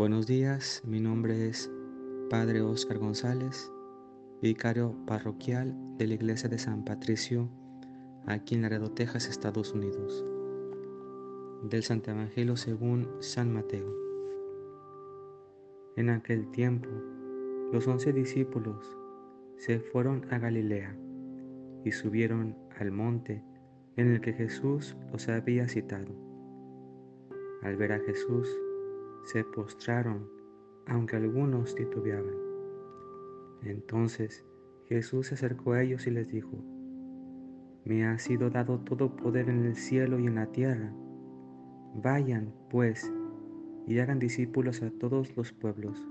Buenos días, mi nombre es Padre Oscar González, vicario parroquial de la Iglesia de San Patricio, aquí en Laredo, Texas, Estados Unidos. Del Santo Evangelio según San Mateo. En aquel tiempo, los once discípulos se fueron a Galilea y subieron al monte en el que Jesús los había citado. Al ver a Jesús, se postraron, aunque algunos titubeaban. Entonces Jesús se acercó a ellos y les dijo, Me ha sido dado todo poder en el cielo y en la tierra. Vayan, pues, y hagan discípulos a todos los pueblos,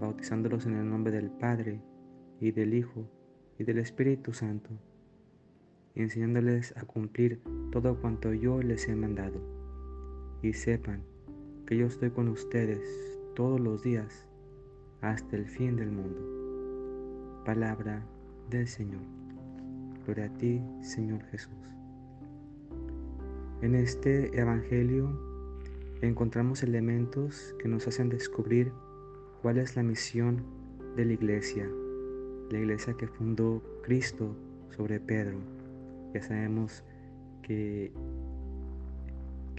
bautizándolos en el nombre del Padre, y del Hijo, y del Espíritu Santo, enseñándoles a cumplir todo cuanto yo les he mandado. Y sepan yo estoy con ustedes todos los días hasta el fin del mundo. Palabra del Señor. Gloria a ti, Señor Jesús. En este Evangelio encontramos elementos que nos hacen descubrir cuál es la misión de la iglesia, la iglesia que fundó Cristo sobre Pedro. Ya sabemos que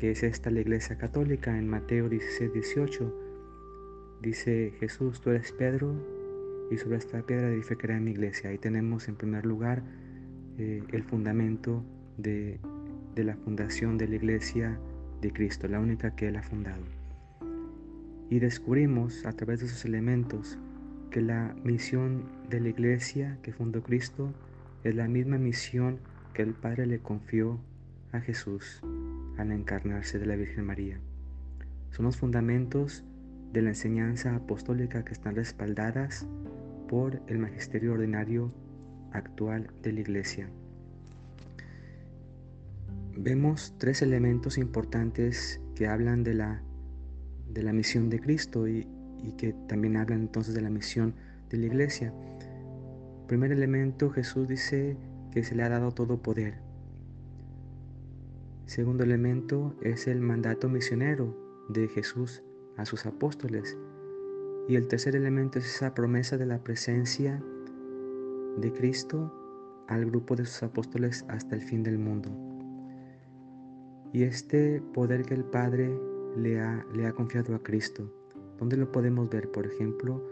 que es esta la iglesia católica. En Mateo 16, 18 dice Jesús, tú eres Pedro y sobre esta piedra edificaré mi iglesia. Ahí tenemos en primer lugar eh, el fundamento de, de la fundación de la iglesia de Cristo, la única que Él ha fundado. Y descubrimos a través de esos elementos que la misión de la iglesia que fundó Cristo es la misma misión que el Padre le confió a Jesús al encarnarse de la Virgen María. Son los fundamentos de la enseñanza apostólica que están respaldadas por el magisterio ordinario actual de la Iglesia. Vemos tres elementos importantes que hablan de la, de la misión de Cristo y, y que también hablan entonces de la misión de la Iglesia. Primer elemento, Jesús dice que se le ha dado todo poder. Segundo elemento es el mandato misionero de Jesús a sus apóstoles. Y el tercer elemento es esa promesa de la presencia de Cristo al grupo de sus apóstoles hasta el fin del mundo. Y este poder que el Padre le ha, le ha confiado a Cristo, ¿dónde lo podemos ver? Por ejemplo,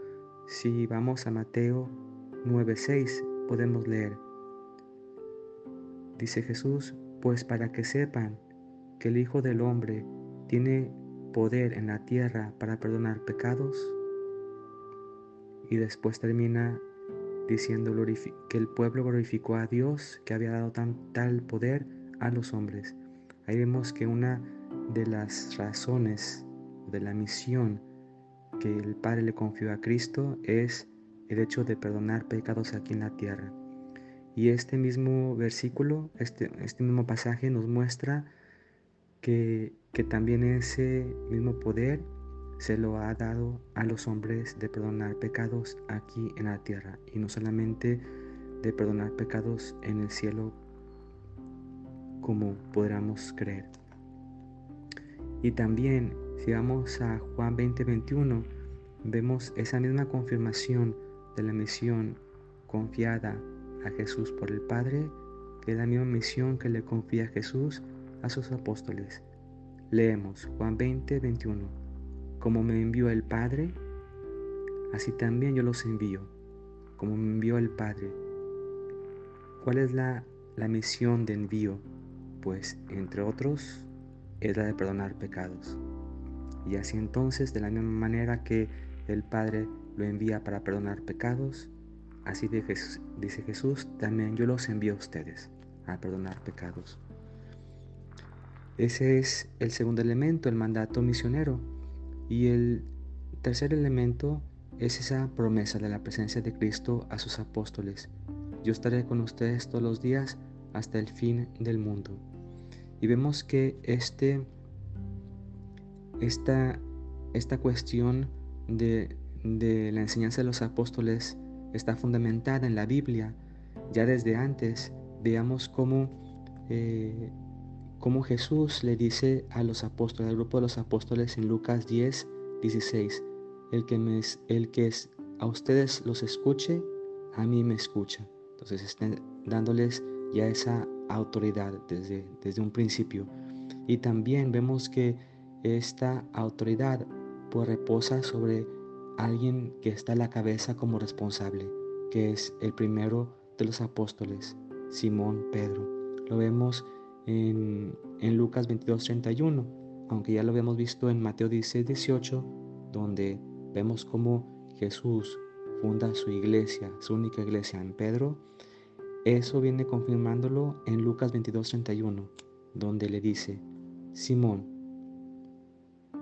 si vamos a Mateo 9:6, podemos leer. Dice Jesús, pues para que sepan que el Hijo del Hombre tiene poder en la tierra para perdonar pecados. Y después termina diciendo que el pueblo glorificó a Dios que había dado tal poder a los hombres. Ahí vemos que una de las razones de la misión que el Padre le confió a Cristo es el hecho de perdonar pecados aquí en la tierra. Y este mismo versículo, este, este mismo pasaje nos muestra que, que también ese mismo poder se lo ha dado a los hombres de perdonar pecados aquí en la tierra y no solamente de perdonar pecados en el cielo como podamos creer. Y también si vamos a Juan 20:21 vemos esa misma confirmación de la misión confiada a Jesús por el Padre, que es la misma misión que le confía Jesús a sus apóstoles. Leemos Juan 20, 21. Como me envió el Padre, así también yo los envío, como me envió el Padre. ¿Cuál es la, la misión de envío? Pues, entre otros, es la de perdonar pecados. Y así entonces, de la misma manera que el Padre lo envía para perdonar pecados, Así dice Jesús, también yo los envío a ustedes a perdonar pecados. Ese es el segundo elemento, el mandato misionero. Y el tercer elemento es esa promesa de la presencia de Cristo a sus apóstoles. Yo estaré con ustedes todos los días hasta el fin del mundo. Y vemos que este, esta, esta cuestión de, de la enseñanza de los apóstoles está fundamentada en la Biblia. Ya desde antes veamos cómo, eh, cómo Jesús le dice a los apóstoles, al grupo de los apóstoles en Lucas 10, 16. El que, me, el que es, a ustedes los escuche, a mí me escucha. Entonces están dándoles ya esa autoridad desde, desde un principio. Y también vemos que esta autoridad pues reposa sobre alguien que está a la cabeza como responsable, que es el primero de los apóstoles, Simón Pedro. Lo vemos en, en Lucas 22, 31, aunque ya lo habíamos visto en Mateo 16, 18, donde vemos cómo Jesús funda su iglesia, su única iglesia en Pedro. Eso viene confirmándolo en Lucas 22, 31, donde le dice, Simón,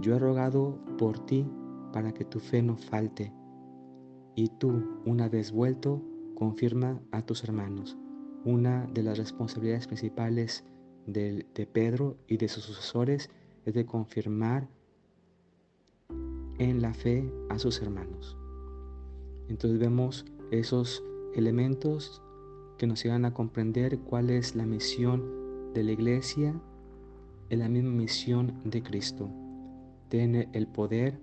yo he rogado por ti para que tu fe no falte, y tú, una vez vuelto, confirma a tus hermanos. Una de las responsabilidades principales de, Pedro y de sus sucesores es de confirmar en la fe a sus hermanos. Entonces vemos esos elementos que nos llegan a comprender cuál es la misión de la iglesia, es la misma misión de Cristo. Tiene el poder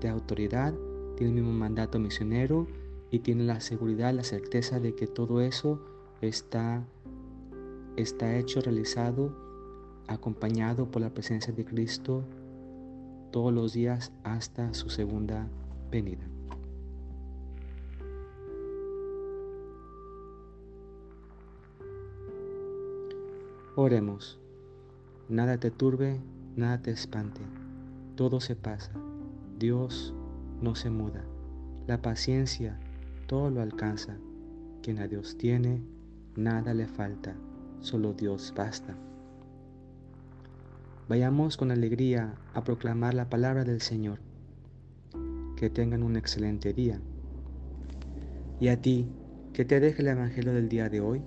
de autoridad, tiene el mismo mandato misionero y tiene la seguridad, la certeza de que todo eso está, está hecho, realizado, acompañado por la presencia de Cristo todos los días hasta su segunda venida. Oremos. Nada te turbe, nada te espante. Todo se pasa. Dios no se muda. La paciencia todo lo alcanza. Quien a Dios tiene, nada le falta. Solo Dios basta. Vayamos con alegría a proclamar la palabra del Señor. Que tengan un excelente día. Y a ti, que te deje el Evangelio del día de hoy